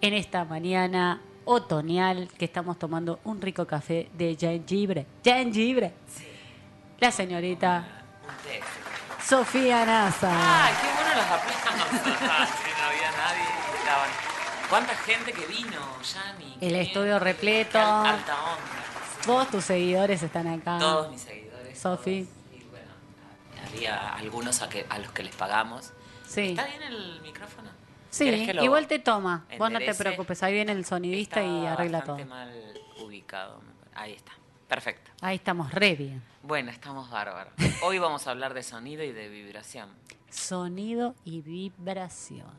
en esta mañana otoñal que estamos tomando un rico café de jengibre. Jengibre. La señorita Sofía Nasa. ¡Ay, qué bueno los aplausos! Si no había nadie. estaban- ¿Cuánta gente que vino, Yanni? El estudio repleto. Alta onda. Vos, tus seguidores están acá. Todos mis seguidores. Sofi. todos. Y bueno, había algunos a, que, a los que les pagamos. Sí. ¿Está bien el micrófono? Sí, ¿Querés que lo igual te toma. Vos no te preocupes, ahí viene el sonidista y arregla todo. mal ubicado. Ahí está. Perfecto. Ahí estamos re bien. Bueno, estamos bárbaros. Hoy vamos a hablar de sonido y de vibración. Sonido y vibración.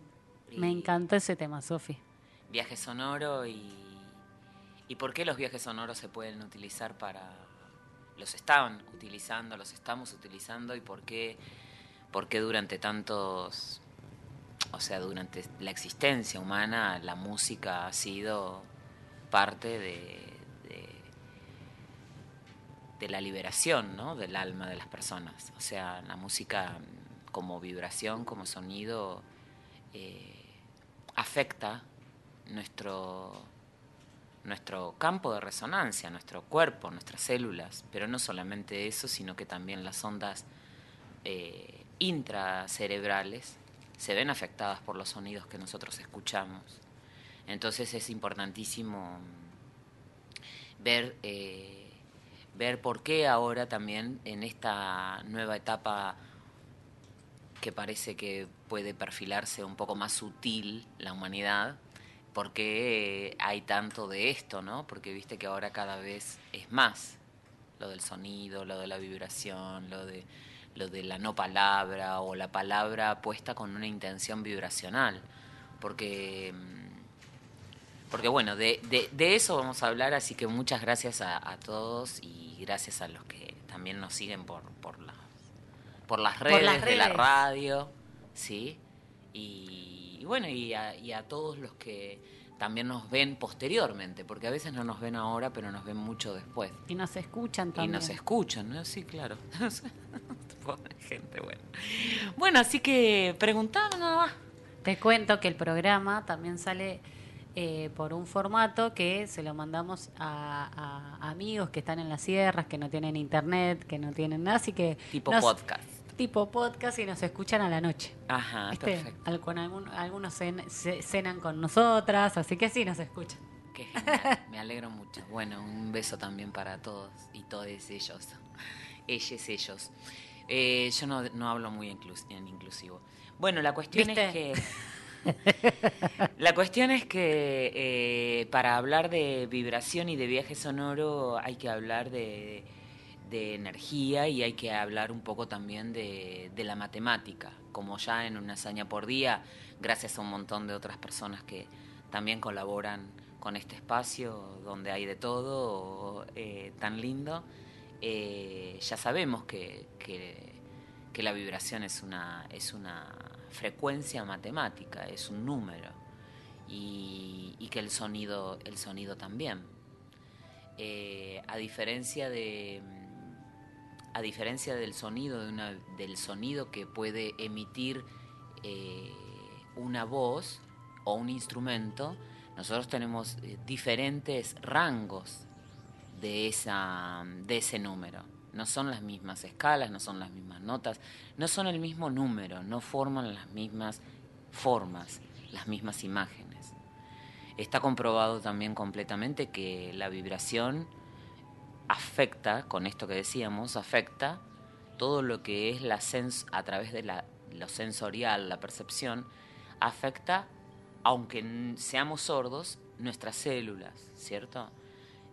Me encantó ese tema, Sofi. Viaje sonoro y, y por qué los viajes sonoros se pueden utilizar para... Los estaban utilizando, los estamos utilizando y por qué, por qué durante tantos... O sea, durante la existencia humana la música ha sido parte de, de, la liberación ¿no? del alma de las personas. O sea, la música como vibración, como sonido, eh, afecta nuestro, nuestro campo de resonancia, nuestro cuerpo, nuestras células, pero no solamente eso, sino que también las ondas eh, intracerebrales se ven afectadas por los sonidos que nosotros escuchamos. Entonces es importantísimo ver, eh, ver por qué ahora también en esta nueva etapa que parece que puede perfilarse un poco más sutil la humanidad, porque hay tanto de esto, ¿no? Porque viste que ahora cada vez es más lo del sonido, lo de la vibración, lo de lo de la no palabra o la palabra puesta con una intención vibracional, porque mm, porque bueno, de, de, de eso vamos a hablar, así que muchas gracias a, a todos y gracias a los que también nos siguen por, por, las, por las redes las de la redes. radio, ¿sí? Y, y bueno, y a, y a todos los que también nos ven posteriormente, porque a veces no nos ven ahora, pero nos ven mucho después. Y nos escuchan Y también. nos escuchan, ¿no? Sí, claro. Pobre gente, bueno. Bueno, así que preguntaba nada más. Te cuento que el programa también sale eh, por un formato que se lo mandamos a, a amigos que están en las sierras, que no tienen internet, que no tienen nada, así que... Tipo nos- podcast. Tipo podcast y nos escuchan a la noche. Ajá, ¿Viste? perfecto. Al- con algún- algunos cen- ce- cenan con nosotras, así que sí nos escuchan. Qué genial, me alegro mucho. Bueno, un beso también para todos y todos ellos. Ellos, ellos. Eh, yo no, no hablo muy inclus- en inclusivo. Bueno, la cuestión es que... La cuestión es que eh, para hablar de vibración y de viaje sonoro hay que hablar de, de energía y hay que hablar un poco también de, de la matemática, como ya en una hazaña por día, gracias a un montón de otras personas que también colaboran con este espacio donde hay de todo eh, tan lindo. Eh, ya sabemos que, que- la vibración es una, es una frecuencia matemática, es un número, y, que el sonido, el sonido también. Eh, a diferencia de a diferencia del sonido de una, del sonido que puede emitir eh, una voz o un instrumento, nosotros tenemos diferentes rangos de, esa, de ese número. No son las mismas escalas, no son las mismas notas, no son el mismo número, no forman las mismas formas, las mismas imágenes. Está comprobado también completamente que la vibración afecta, con esto que decíamos, afecta todo lo que es la sens a través de la, lo sensorial, la percepción, afecta, aunque seamos sordos, nuestras células, ¿cierto?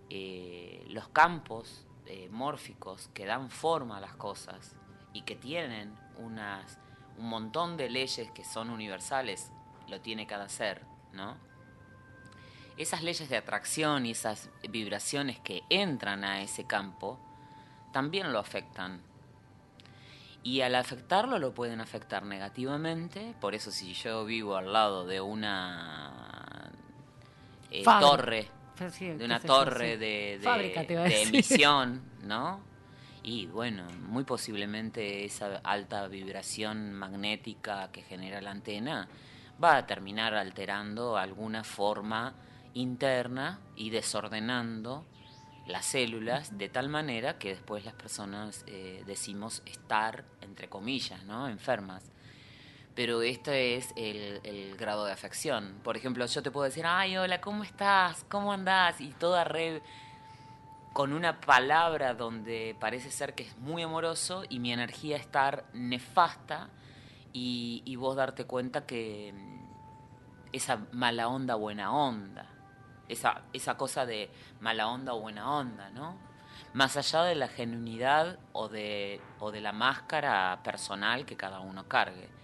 Eh, los campos eh, mórficos que dan forma a las cosas y que tienen unas, un montón de leyes que son universales, lo tiene cada ser, ¿no? Esas leyes de atracción y esas vibraciones que entran a ese campo también lo afectan. Y al afectarlo lo pueden afectar negativamente, por eso si yo vivo al lado de una eh, torre, sí, de una torre sí. de, de- Fábrica, te iba a de decir. emisión, ¿no? Y bueno, muy posiblemente esa alta vibración magnética que genera la antena va a terminar alterando alguna forma interna y desordenando las células de tal manera que después las personas eh, decimos estar, entre comillas, ¿no? enfermas. Pero este es el, grado de afección. Por ejemplo, yo te puedo decir, ay, hola, ¿cómo estás? ¿Cómo andás? Y toda re con una palabra donde parece ser que es muy amoroso y mi energía estar nefasta y, y vos darte cuenta que mm, esa mala onda, buena onda, esa, esa cosa de mala onda buena onda, ¿no? Más allá de la genuinidad o de, o de la máscara personal que cada uno cargue.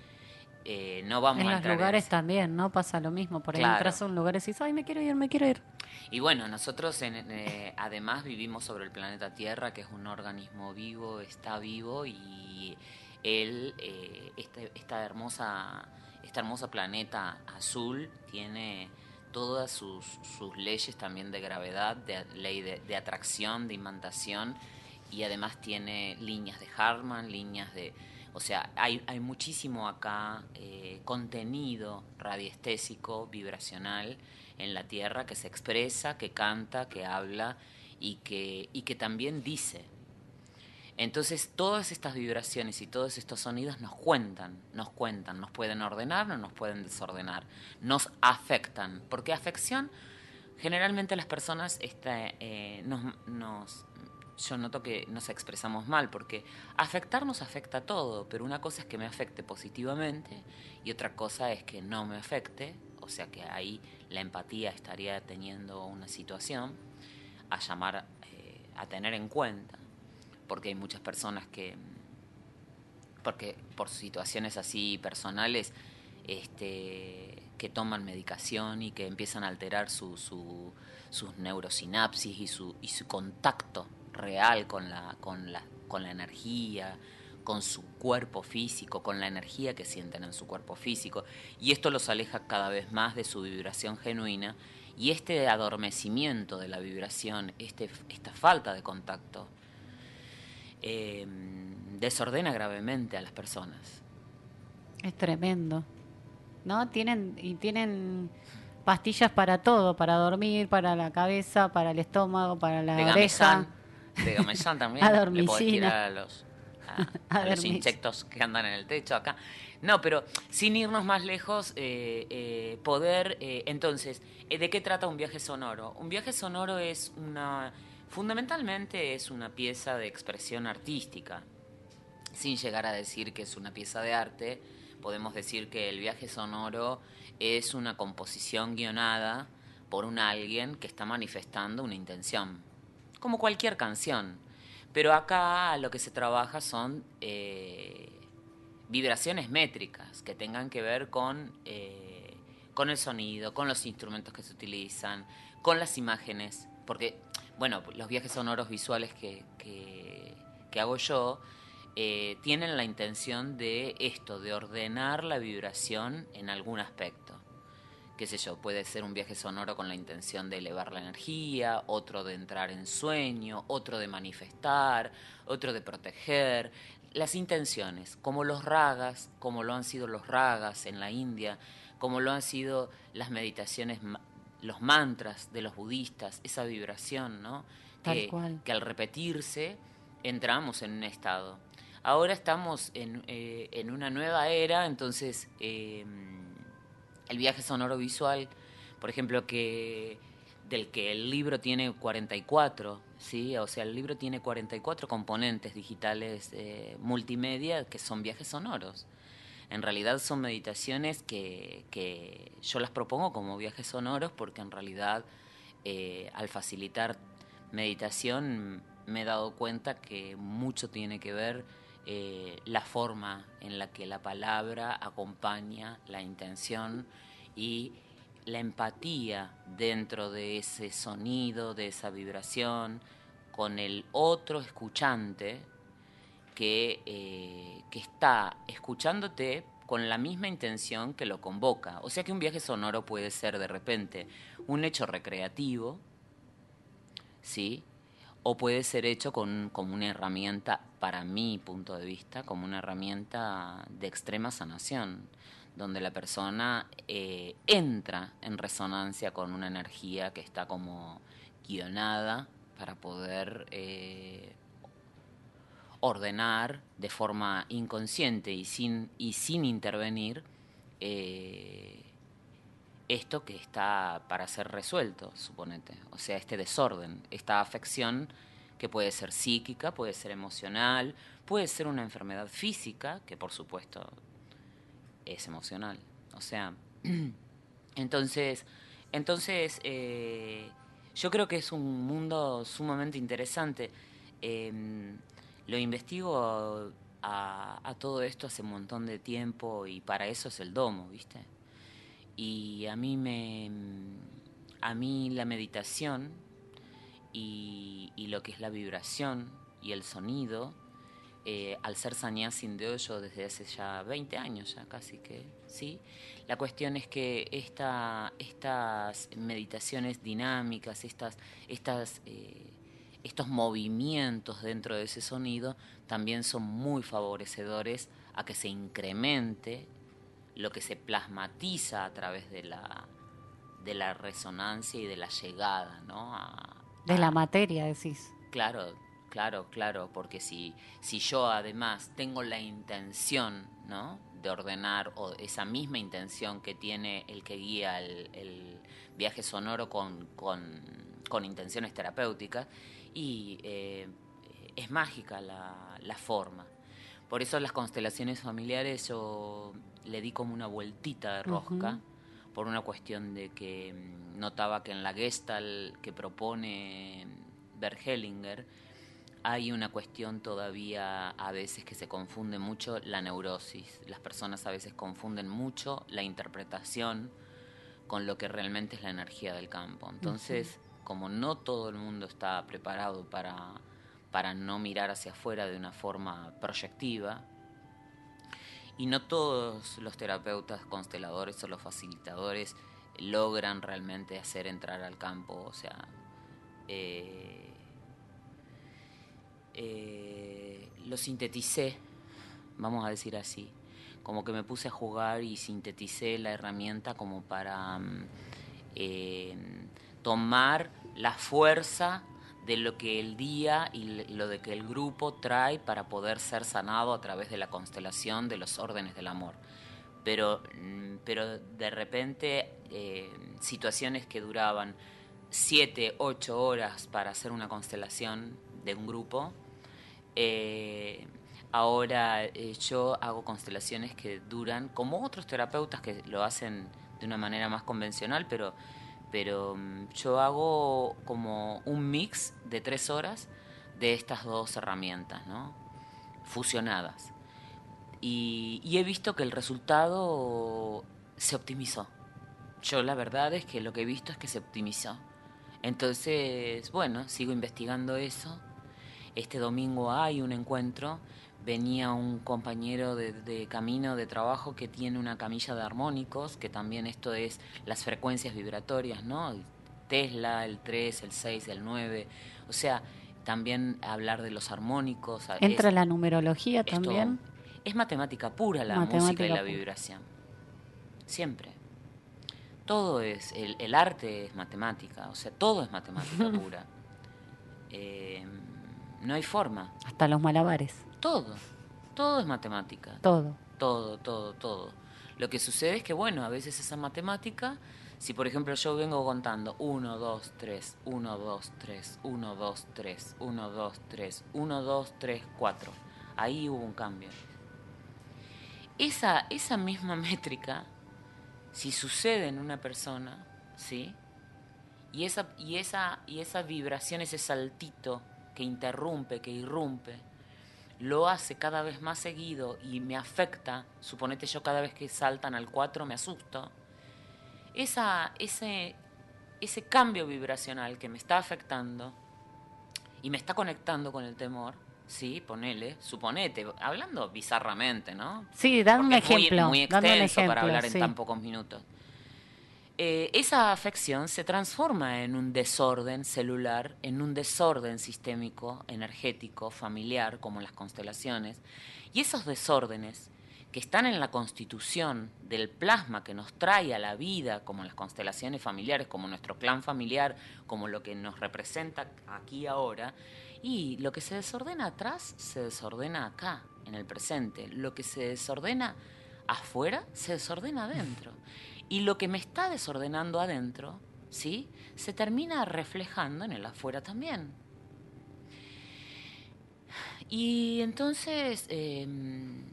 Eh, no vamos en a los lugares también, ¿no? Pasa lo mismo. Por ahí entras a un lugar y dices, ay, me quiero ir, me quiero ir. Y bueno, nosotros eh, además vivimos sobre el planeta Tierra, que es un organismo vivo, está vivo y él, eh, este, esta, hermosa, esta hermosa planeta azul tiene todas sus, sus leyes también de gravedad, de ley de, atracción, de imantación y además tiene líneas de Harman, líneas de... O sea, hay, hay muchísimo acá eh, contenido radiestésico, vibracional en la Tierra que se expresa, que canta, que habla y que, y que también dice. Entonces todas estas vibraciones y todos estos sonidos nos cuentan, nos cuentan, nos pueden ordenar o nos pueden desordenar, nos afectan, porque afección generalmente las personas este, eh, nos, yo noto que nos expresamos mal, porque afectar nos afecta a todo, pero una cosa es que me afecte positivamente y otra cosa es que no me afecte, o sea que ahí la empatía estaría teniendo una situación a llamar, eh, a tener en cuenta porque hay muchas personas que, porque por situaciones así personales, este, que toman medicación y que empiezan a alterar su, su, sus neurosinapsis y su, y su contacto real con la, con, la, con la energía, con su cuerpo físico, con la energía que sienten en su cuerpo físico. Y esto los aleja cada vez más de su vibración genuina. Y este adormecimiento de la vibración, este, esta falta de contacto, eh, desordena gravemente a las personas. Es tremendo. ¿No? Tienen, y tienen pastillas para todo, para dormir, para la cabeza, para el estómago, para la oreja. De gamesán también. a Le tirar a los, a, los insectos que andan en el techo acá. No, pero sin irnos más lejos, eh, eh, poder, entonces, ¿de qué trata un viaje sonoro? Un viaje sonoro es una Fundamentalmente es una pieza de expresión artística. Sin llegar a decir que es una pieza de arte, podemos decir que el viaje sonoro es una composición guionada por un alguien que está manifestando una intención, como cualquier canción. Pero acá lo que se trabaja son eh, vibraciones métricas que tengan que ver con, eh, con el sonido, con los instrumentos que se utilizan, con las imágenes, porque bueno, los viajes sonoros visuales que, que, hago yo eh, tienen la intención de esto, de ordenar la vibración en algún aspecto. Qué sé yo, puede ser un viaje sonoro con la intención de elevar la energía, otro de entrar en sueño, otro de manifestar, otro de proteger. Las intenciones, como los ragas, como lo han sido los ragas en la India, como lo han sido las meditaciones los mantras de los budistas, esa vibración, ¿no? Que, que al repetirse entramos en un estado. Ahora estamos en, eh, en una nueva era, entonces eh, el viaje sonoro visual, por ejemplo, que del que el libro tiene 44, ¿sí? O sea, el libro tiene 44 componentes digitales eh, multimedia que son viajes sonoros. En realidad son meditaciones que, yo las propongo como viajes sonoros porque en realidad eh, al facilitar meditación me he dado cuenta que mucho tiene que ver eh, la forma en la que la palabra acompaña la intención y la empatía dentro de ese sonido, de esa vibración, con el otro escuchante, que, eh, que está escuchándote con la misma intención que lo convoca. O sea que un viaje sonoro puede ser de repente un hecho recreativo, ¿sí? O puede ser hecho con, como una herramienta, para mi punto de vista, como una herramienta de extrema sanación, donde la persona eh, entra en resonancia con una energía que está como guionada para poder eh, ordenar de forma inconsciente y sin, y sin intervenir eh, esto que está para ser resuelto, suponete. O sea, este desorden, esta afección que puede ser psíquica, puede ser emocional, puede ser una enfermedad física, que por supuesto es emocional. O sea, entonces, entonces eh, yo creo que es un mundo sumamente interesante. Em, lo investigo a, a, todo esto hace un montón de tiempo y para eso es el domo, ¿viste? Y a mí me a mí la meditación y, lo que es la vibración y el sonido eh, al ser sin de hoyo desde hace ya 20 años, ya casi que, ¿sí? La cuestión es que esta, estas meditaciones dinámicas, estas, estas, eh, estos movimientos dentro de ese sonido también son muy favorecedores a que se incremente lo que se plasmatiza a través de la, de la resonancia y de la llegada, ¿no? de la materia, decís. Claro, Claro, claro, porque si, si yo además tengo la intención, ¿no? de ordenar o esa misma intención que tiene el que guía el, viaje sonoro con, con, intenciones terapéuticas y eh, es mágica la, la, forma. Por eso las constelaciones familiares yo le di como una vueltita de rosca por una cuestión de que mm, notaba que en la Gestalt que propone Bert Hellinger hay una cuestión todavía a veces que se confunde mucho la neurosis. Las personas a veces confunden mucho la interpretación con lo que realmente es la energía del campo. Entonces, como no todo el mundo está preparado para, para no mirar hacia afuera de una forma proyectiva, y no todos los terapeutas consteladores o los facilitadores logran realmente hacer entrar al campo, o sea, eh, eh, lo sinteticé, vamos a decir así, como que me puse a jugar y sinteticé la herramienta como para mm, eh, tomar la fuerza de lo que el día y lo de que el grupo trae para poder ser sanado a través de la constelación de los órdenes del amor. Pero, mm, pero de repente eh, situaciones que duraban siete, ocho horas para hacer una constelación de un grupo, eh, ahora eh, yo hago constelaciones que duran, como otros terapeutas que lo hacen de una manera más convencional, pero, pero mm, yo hago como un mix de tres horas de estas dos herramientas, ¿no? Fusionadas. Y, y he visto que el resultado se optimizó. Yo la verdad es que lo que he visto es que se optimizó. Entonces, bueno, sigo investigando eso este domingo hay un encuentro, venía un compañero de, camino de trabajo que tiene una camilla de armónicos, que también esto es las frecuencias vibratorias, ¿no? Tesla, el 3, el 6, el 9, o sea, también hablar de los armónicos. ¿Entra la numerología también? Es matemática pura la música y la vibración. Siempre. Todo es, el, el, arte es matemática, o sea, todo es matemática pura. Eh, no hay forma. Hasta los malabares. Todo. Todo es matemática. Todo. Todo, todo, todo. Lo que sucede es que, bueno, a veces esa matemática, si por ejemplo yo vengo contando 1, 2, 3, 1, 2, 3, 1, 2, 3, 1, 2, 3, 1, 2, 3, 4, ahí hubo un cambio. Esa, esa misma métrica, si sucede en una persona, ¿sí? Y esa, y esa, y esa vibración, ese saltito que interrumpe, que irrumpe, lo hace cada vez más seguido y me afecta, suponete yo cada vez que saltan al 4 me asusto, esa, ese, ese cambio vibracional que me está afectando y me está conectando con el temor, sí, ponele, suponete, hablando bizarramente, ¿no? Sí, dan un ejemplo. Muy, muy extenso para hablar en tan pocos minutos. Eh, esa afección se transforma en un desorden celular, en un desorden sistémico, energético, familiar, como las constelaciones. Y esos desórdenes que están en la constitución del plasma que nos trae a la vida, como las constelaciones familiares, como nuestro clan familiar, como lo que nos representa aquí ahora, y lo que se desordena atrás se desordena acá, en el presente. Lo que se desordena afuera se desordena adentro. Y lo que me está desordenando adentro, ¿sí? Se termina reflejando en el afuera también. Y entonces, em,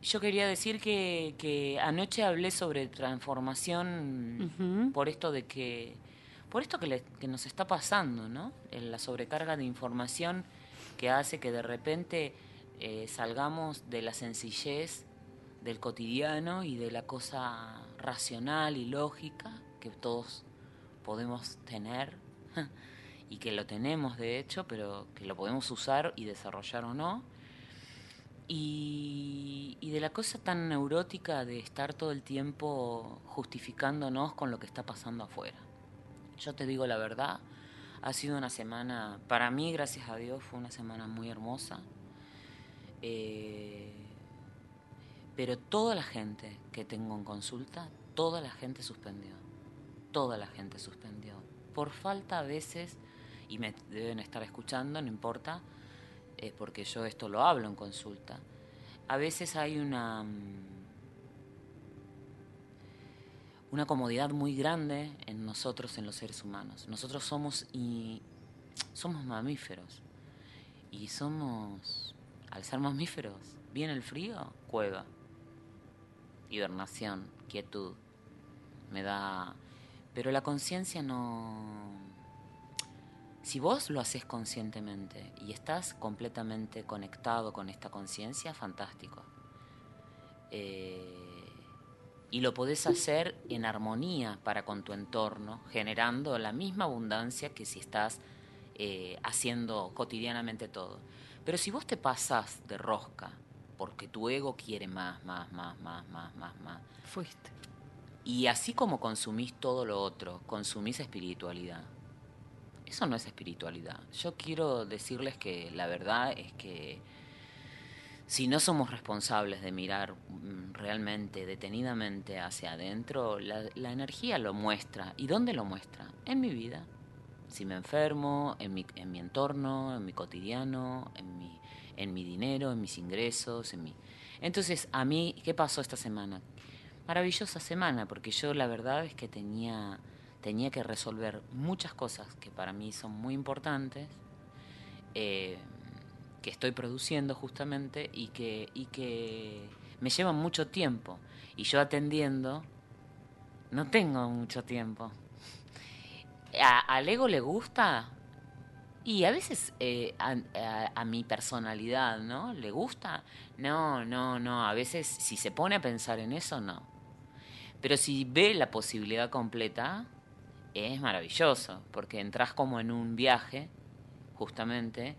yo quería decir que, anoche hablé sobre transformación por esto de que, por esto que, que nos está pasando, ¿no? La sobrecarga de información que hace que de repente eh, salgamos de la sencillez del cotidiano y de la cosa racional y lógica que todos podemos tener y que lo tenemos de hecho, pero que lo podemos usar y desarrollar o no y, de la cosa tan neurótica de estar todo el tiempo justificándonos con lo que está pasando afuera. Yo te digo la verdad, ha sido una semana, para mí, gracias a Dios, fue una semana muy hermosa. Eh, pero toda la gente que tengo en consulta, toda la gente suspendió. Toda la gente suspendió. Por falta a veces, y me deben estar escuchando, no importa, es porque yo esto lo hablo en consulta. A veces hay una, mm, una comodidad muy grande en nosotros, en los seres humanos. Nosotros somos, y, somos mamíferos. Y somos, al ser mamíferos, viene el frío, cueva. Hibernación, quietud. Me da... Pero la conciencia no si vos lo haces conscientemente y estás completamente conectado con esta conciencia, fantástico. Eh, y lo podés hacer en armonía para con tu entorno, generando la misma abundancia que si estás eh, haciendo cotidianamente todo. Pero si vos te pasás de rosca, porque tu ego quiere más, más, más, más, más, más, más. Fuiste. Y así como consumís todo lo otro, consumís espiritualidad eso no es espiritualidad. Yo quiero decirles que la verdad es que si no somos responsables de mirar mm, realmente, detenidamente hacia adentro, la, energía lo muestra. ¿Y dónde lo muestra? En mi vida. Si me enfermo, en mi, en mi entorno, en mi cotidiano, en mi, en mi dinero, en mis ingresos, en mi... Entonces, a mí, ¿qué pasó esta semana? Maravillosa semana, porque yo la verdad es que tenía tenía que resolver muchas cosas que para mí son muy importantes, eh, que estoy produciendo justamente y que, y que me llevan mucho tiempo. Y yo atendiendo, no tengo mucho tiempo. A, al ego le gusta y a veces eh, a, a, mi personalidad, ¿no? ¿Le gusta? No, no, no. A veces si se pone a pensar en eso, no. Pero si ve la posibilidad completa, es maravilloso, porque entras como en un viaje, justamente,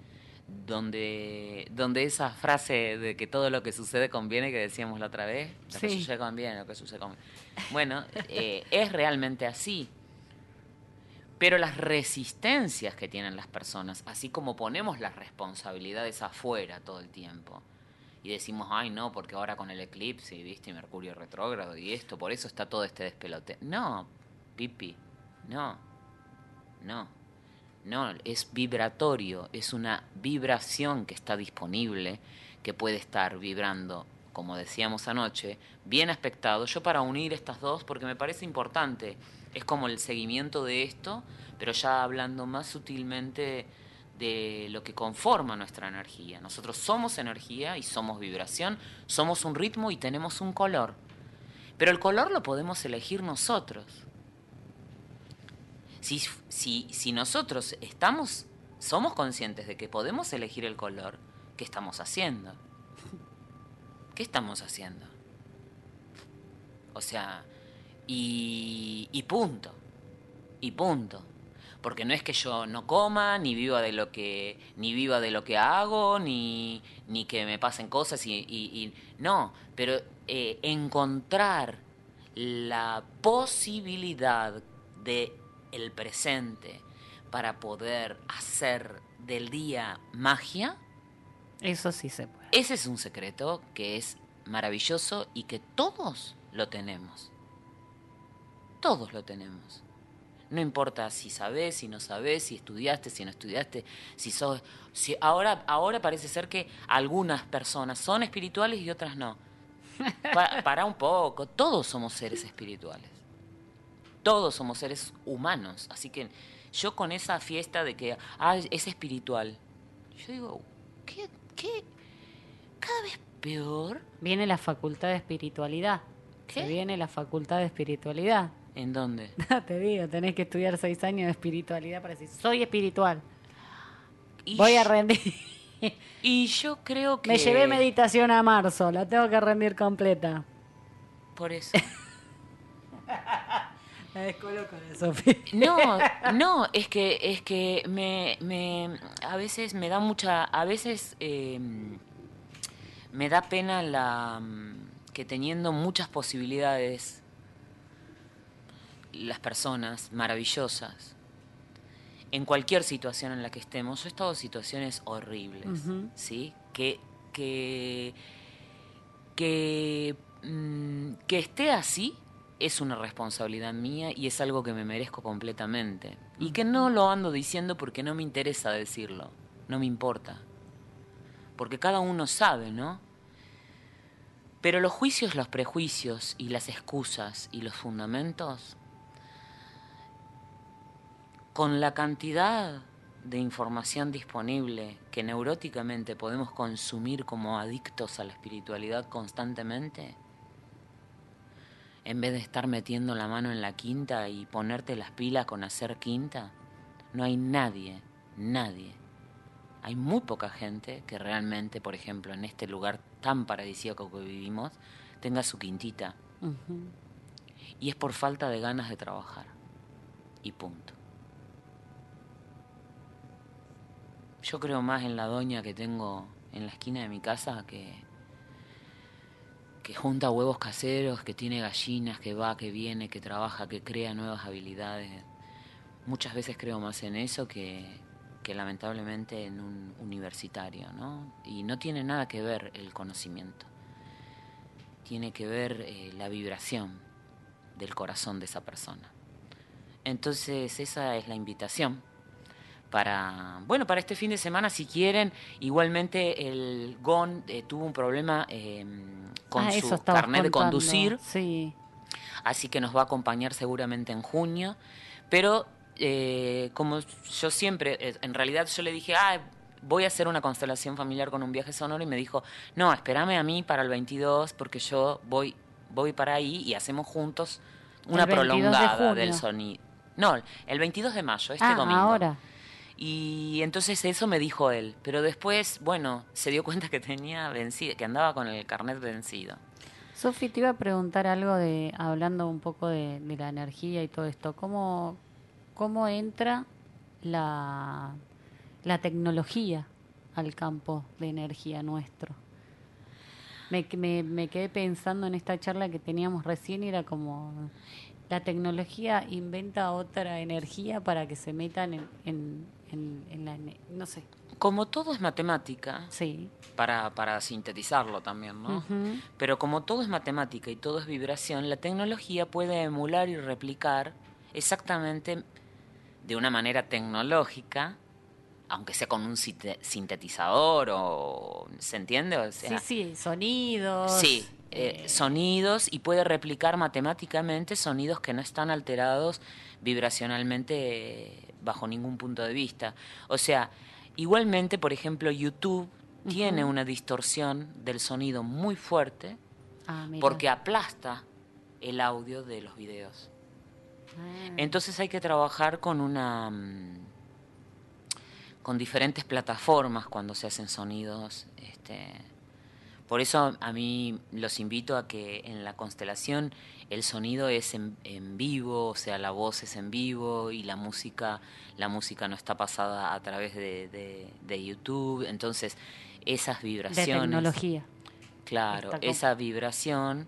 donde, donde esa frase de que todo lo que sucede conviene, que decíamos la otra vez, lo que sucede conviene, lo que sucede conviene. Bueno, eh, es realmente así. Pero las resistencias que tienen las personas, así como ponemos las responsabilidades afuera todo el tiempo, y decimos, ay no, porque ahora con el eclipse, viste, Mercurio retrógrado y esto, por eso está todo este despelote. No, pipi, no, no, no, es vibratorio, es una vibración que está disponible, que puede estar vibrando, como decíamos anoche, bien aspectado. Yo para unir estas dos, porque me parece importante, es como el seguimiento de esto, pero ya hablando más sutilmente de lo que conforma nuestra energía. Nosotros somos energía y somos vibración, somos un ritmo y tenemos un color. Pero el color lo podemos elegir nosotros. Si, si, si nosotros estamos, somos conscientes de que podemos elegir el color, ¿qué estamos haciendo? ¿Qué estamos haciendo? O sea, y, y punto. Y punto. Porque no es que yo no coma, ni viva de lo que, ni viva de lo que hago, ni, ni que me pasen cosas y, y, no, pero eh, encontrar la posibilidad de el presente para poder hacer del día magia? Eso sí se puede. Ese es un secreto que es maravilloso y que todos lo tenemos. Todos lo tenemos. No importa si sabes, si no sabes, si estudiaste, si no estudiaste, si sos... Si ahora, ahora parece ser que algunas personas son espirituales y otras no. para un poco, todos somos seres espirituales. Todos somos seres humanos. Así que yo con esa fiesta de que ah, es espiritual, yo digo, ¿qué, ¿qué? Cada vez peor. Viene la facultad de espiritualidad. ¿Qué? viene la facultad de espiritualidad. ¿En dónde? Te digo, tenés que estudiar seis años de espiritualidad para decir, soy espiritual. Voy a rendir. Y yo creo que... Me llevé meditación a marzo, la tengo que rendir completa. Por eso. La descoloco de Sofía. No, no, es que, es que me, me, a veces me da mucha, a veces em, me da pena la que teniendo muchas posibilidades las personas maravillosas en cualquier situación en la que estemos, yo he estado en situaciones horribles, ¿sí? Que, que, que, mm, que esté así es una responsabilidad mía y es algo que me merezco completamente. Y que no lo ando diciendo porque no me interesa decirlo, no me importa. Porque cada uno sabe, ¿no? Pero los juicios, los prejuicios y las excusas y los fundamentos con la cantidad de información disponible que neuróticamente podemos consumir como adictos a la espiritualidad constantemente, en vez de estar metiendo la mano en la quinta y ponerte las pilas con hacer quinta, no hay nadie, nadie. Hay muy poca gente que realmente, por ejemplo, en este lugar tan paradisíaco que vivimos, tenga su quintita. Y es por falta de ganas de trabajar. Y punto. Yo creo más en la doña que tengo en la esquina de mi casa que, que junta huevos caseros, que tiene gallinas, que va, que viene, que trabaja, que crea nuevas habilidades. Muchas veces creo más en eso que, que lamentablemente en un universitario, ¿no? Y no tiene nada que ver el conocimiento, tiene que ver eh, la vibración del corazón de esa persona. Entonces esa es la invitación para bueno para este fin de semana si quieren igualmente el GON eh, tuvo un problema em, con ah, su carnet de conducir sí. así que nos va a acompañar seguramente en junio pero eh, como yo siempre eh, en realidad yo le dije ah voy a hacer una constelación familiar con un viaje sonoro y me dijo no espérame a mí para el 22 porque yo voy voy para ahí y hacemos juntos una prolongada del sonido no, el 22 de mayo, este ah, domingo. Ahora. Y entonces eso me dijo él, pero después, bueno, se dio cuenta que tenía vencido, que andaba con el carnet vencido. Sofi, te iba a preguntar algo de, hablando un poco de, la energía y todo esto, ¿cómo, cómo entra la, la tecnología al campo de energía nuestro? Me, me, me quedé pensando en esta charla que teníamos recién y era como la tecnología inventa otra energía para que se metan en, en, la, no sé. Como todo es matemática, sí. para, para sintetizarlo también, ¿no? Pero como todo es matemática y todo es vibración, la tecnología puede emular y replicar exactamente de una manera tecnológica, aunque sea con un sintetizador o... ¿Se entiende? sí, sí, sonidos. Sí, eh, eh, sonidos y puede replicar matemáticamente sonidos que no están alterados vibracionalmente bajo ningún punto de vista. O sea, igualmente, por ejemplo, YouTube tiene una distorsión del sonido muy fuerte ah, porque aplasta el audio de los videos. Ah. Entonces hay que trabajar con una mm, con diferentes plataformas cuando se hacen sonidos este, por eso a mí los invito a que en la constelación el sonido es en, vivo, o sea, la voz es en vivo y la música, la música no está pasada a través de, YouTube. Entonces, esas vibraciones. De tecnología. Claro, esa vibración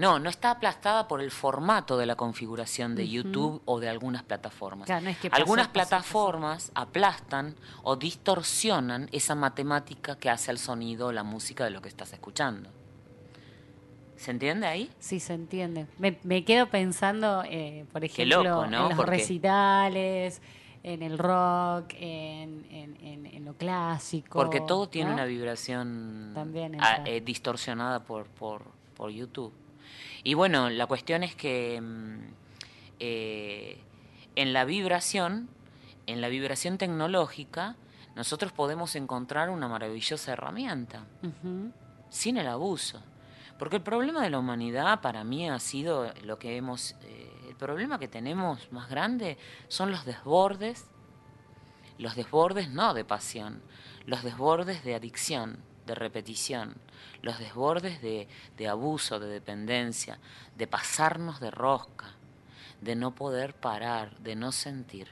No, no está aplastada por el formato de la configuración de YouTube o de algunas plataformas. algunas plataformas aplastan o distorsionan esa matemática que hace al sonido la música de lo que estás escuchando. ¿Se entiende ahí? Sí, se entiende. Me, quedo pensando, eh, por ejemplo, en los recitales, en el rock, en, lo clásico. Porque todo tiene una vibración También eh, distorsionada por, por, por, YouTube. Y bueno, la cuestión es que mm, eh, en la vibración, en la vibración tecnológica, nosotros podemos encontrar una maravillosa herramienta, sin el abuso. Porque el problema de la humanidad para mí ha sido lo que hemos... Eh, el problema que tenemos más grande son los desbordes, los desbordes no de pasión, los desbordes de adicción, de repetición, los desbordes de, de abuso, de dependencia, de pasarnos de rosca, de no poder parar, de no sentir.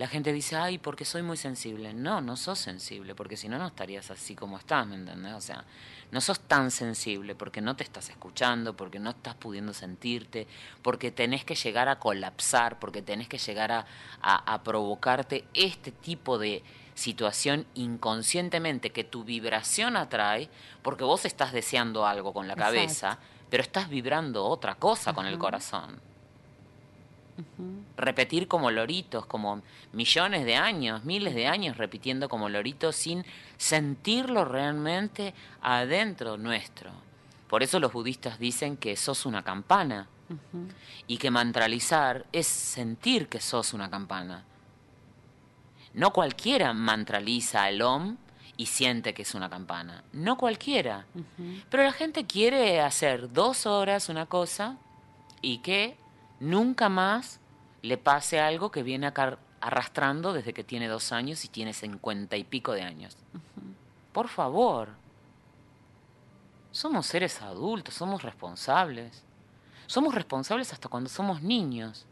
La gente dice, ay, porque soy muy sensible. No, no sos sensible, porque si no, no estarías así como estás, ¿me entendés? O sea, no sos tan sensible porque no te estás escuchando, porque no estás pudiendo sentirte, porque tenés que llegar a colapsar, porque tenés que llegar a, a, provocarte este tipo de situación inconscientemente que tu vibración atrae, porque vos estás deseando algo con la cabeza, pero estás vibrando otra cosa con el corazón. Repetir como loritos, como millones de años, miles de años repitiendo como loritos sin sentirlo realmente adentro nuestro. Por eso los budistas dicen que sos una campana y que mantralizar es sentir que sos una campana. No cualquiera mantraliza el om y siente que es una campana. No cualquiera. Pero la gente quiere hacer dos horas una cosa y que nunca más le pase algo que viene arrastrando desde que tiene dos años y tiene cincuenta y pico de años. Por favor, somos seres adultos, somos responsables. Somos responsables hasta cuando somos niños.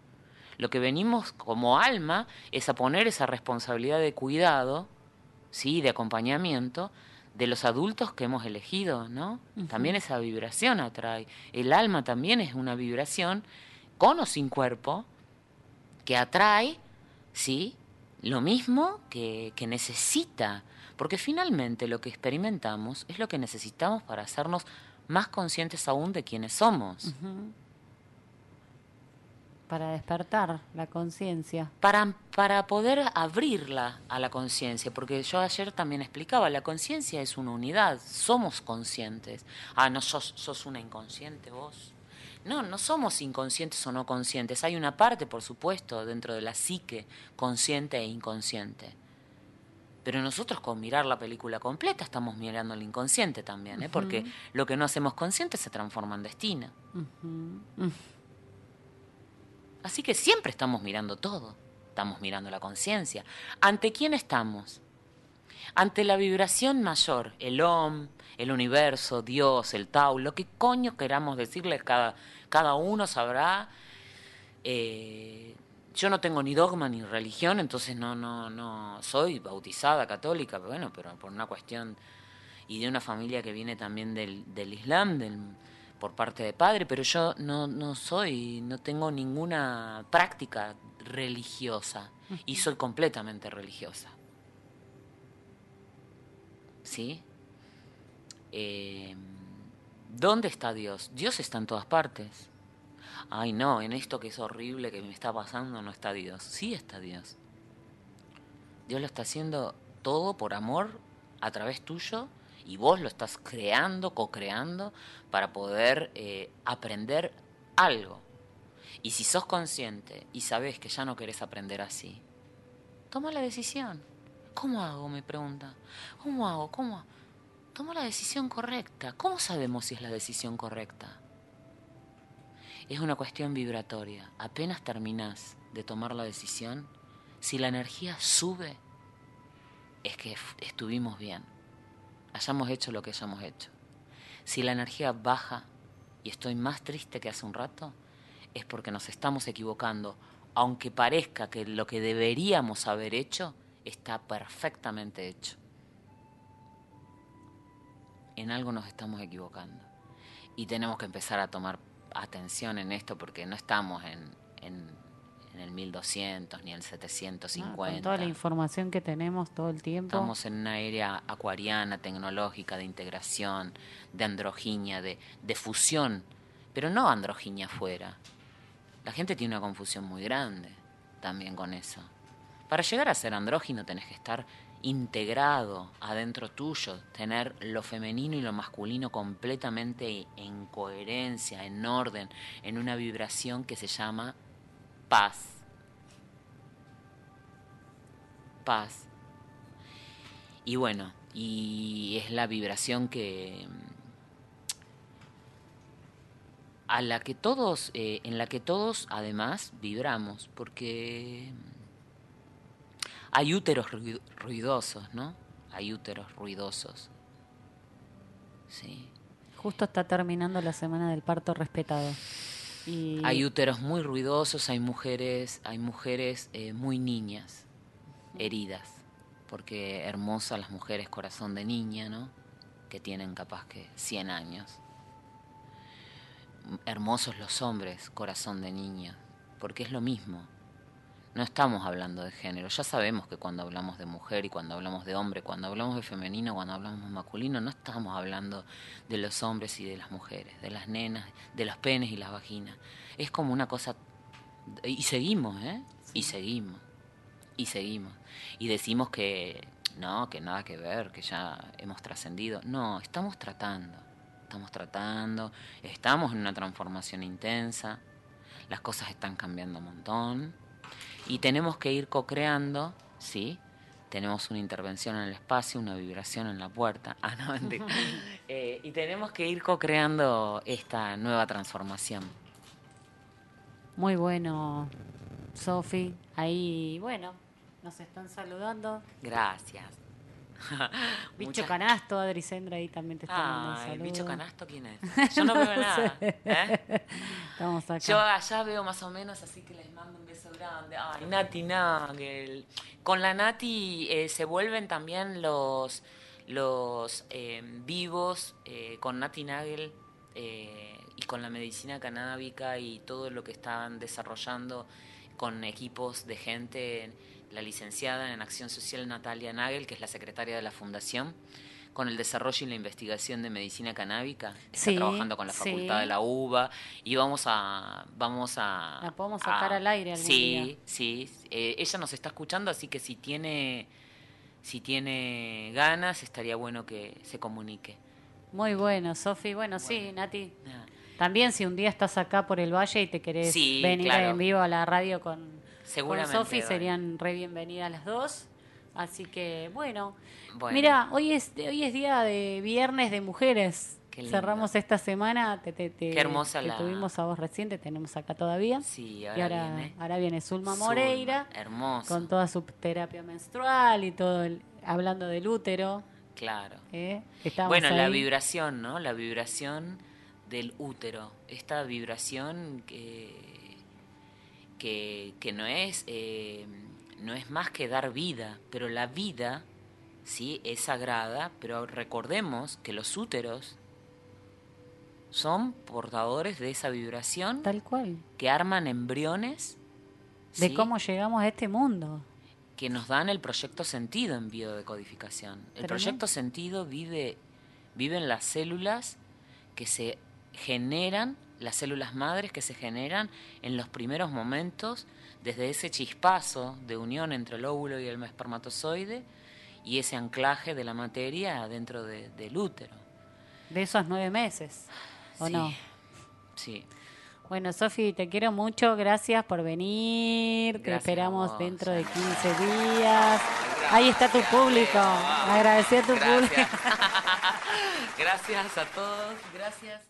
Lo que venimos como alma es a poner esa responsabilidad de cuidado, sí, de acompañamiento de los adultos que hemos elegido, ¿no? También esa vibración atrae. El alma también es una vibración con o sin cuerpo que atrae, ¿sí? Lo mismo que, que necesita, porque finalmente lo que experimentamos es lo que necesitamos para hacernos más conscientes aún de quiénes somos. Para despertar la conciencia. Para, para poder abrirla a la conciencia, porque yo ayer también explicaba, la conciencia es una unidad, somos conscientes. Ah, no, sos, sos una inconsciente vos. No, no somos inconscientes o no conscientes. Hay una parte, por supuesto, dentro de la psique, consciente e inconsciente. Pero nosotros con mirar la película completa estamos mirando el inconsciente también, ¿eh? porque lo que no hacemos consciente se transforma en destino. Así que siempre estamos mirando todo, estamos mirando la conciencia. ¿Ante quién estamos? Ante la vibración mayor, el OM, el universo, Dios, el Tao, lo que coño queramos decirle, cada, cada uno sabrá. Eh, yo no tengo ni dogma ni religión, entonces no, no, no soy bautizada católica, pero bueno, pero por una cuestión y de una familia que viene también del, del Islam, del, por parte de padre, pero yo no, no soy, no tengo ninguna práctica religiosa y soy completamente religiosa. ¿Sí? Eh, ¿Dónde está Dios? Dios está en todas partes. Ay, no, en esto que es horrible que me está pasando no está Dios. Sí está Dios. Dios lo está haciendo todo por amor a través tuyo y vos lo estás creando, co-creando para poder eh, aprender algo. Y si sos consciente y sabes que ya no querés aprender así, toma la decisión. ¿Cómo hago? Me pregunta. ¿Cómo hago? ¿Cómo? Toma la decisión correcta. ¿Cómo sabemos si es la decisión correcta? Es una cuestión vibratoria. Apenas terminás de tomar la decisión, si la energía sube, es que estuvimos bien. Hayamos hecho lo que hayamos hecho. Si la energía baja y estoy más triste que hace un rato, es porque nos estamos equivocando, aunque parezca que lo que deberíamos haber hecho está perfectamente hecho. En algo nos estamos equivocando. y tenemos que empezar a tomar atención en esto porque no estamos en, en, el 1200 ni en el 750. con toda la información que tenemos todo el tiempo. Estamos en una era acuariana, tecnológica, de integración, de androginia, de, de fusión, pero no androginia afuera. La gente tiene una confusión muy grande también con eso. Para llegar a ser andrógino tenés que estar integrado adentro tuyo, tener lo femenino y lo masculino completamente en coherencia, en orden, en una vibración que se llama paz. Paz. Y bueno, y es la vibración que a la que todos, eh, en la que todos además vibramos, porque hay úteros ruidosos, ¿no? Hay úteros ruidosos. Sí. Justo está terminando la semana del parto respetado. Hay úteros muy ruidosos, hay mujeres, hay mujeres eh, muy niñas, heridas, porque hermosas las mujeres corazón de niña, ¿no? Que tienen capaz que 100 años. Hermosos los hombres, corazón de niña, porque es lo mismo no estamos hablando de género. Ya sabemos que cuando hablamos de mujer y cuando hablamos de hombre, cuando hablamos de femenino, cuando hablamos de masculino, no estamos hablando de los hombres y de las mujeres, de las nenas, de los penes y las vaginas. Es como una cosa... Y seguimos, ¿eh? Y seguimos. Y seguimos. Y decimos que no, que nada que ver, que ya hemos trascendido. No, estamos tratando. Estamos tratando, estamos en una transformación intensa, las cosas están cambiando un montón y tenemos que ir co-creando, ¿sí? Tenemos una intervención en el espacio, una vibración en la puerta. Ah, no, eh, y tenemos que ir co-creando esta nueva transformación. Muy bueno, Sofi. Ahí, bueno, nos están saludando. Gracias. bicho Canasto, Adri Sendra ahí también te está mandando un ¿El bicho Canasto quién es? Yo no veo nada. ¿eh? Estamos acá. Yo allá veo más o menos, así que les mando un beso grande. Ay, Nati Nagel. Con la Nati eh, se vuelven también los, los eh, vivos con Nati Nagel y con la medicina canábica y todo lo que están desarrollando con equipos de gente la licenciada en Acción Social Natalia Nagel, que es la secretaria de la Fundación, con el desarrollo y la investigación de medicina canábica. Está trabajando con la Facultad de la UBA y vamos a... Vamos a la podemos sacar al aire algún Sí, sí. Eh, ella nos está escuchando, así que si tiene, si tiene ganas, estaría bueno que se comunique. Muy bueno, Sofi. Bueno, sí, Nati. También si un día estás acá por el valle y te querés venir en vivo a la radio con Seguramente. Con Sofi serían re bienvenidas las dos. Así que, bueno. Mira, hoy es, hoy es día de viernes de mujeres. Cerramos esta semana. Te, te, Qué hermosa la... tuvimos a vos reciente, tenemos acá todavía. Sí, ahora, y ahora viene. Ahora viene Zulma Moreira. hermosa. Con toda su terapia menstrual y todo, hablando del útero. Claro. ¿Eh? Bueno, la vibración, ¿no? La vibración del útero. Esta vibración que que, no, es, eh, no es más que dar vida, pero la vida sí es sagrada, pero recordemos que los úteros son portadores de esa vibración. Tal cual. Que arman embriones. De cómo llegamos a este mundo. Que nos dan el proyecto sentido en biodecodificación. El proyecto sentido vive, vive en las células que se generan las células madres que se generan en los primeros momentos, desde ese chispazo de unión entre el óvulo y el espermatozoide y ese anclaje de la materia dentro del útero. De esos nueve meses, ¿o no? Sí. Bueno, Sofi, te quiero mucho. Gracias por venir. te esperamos dentro de 15 días. Ahí está tu público. Agradecer a tu público. Gracias a todos. Gracias.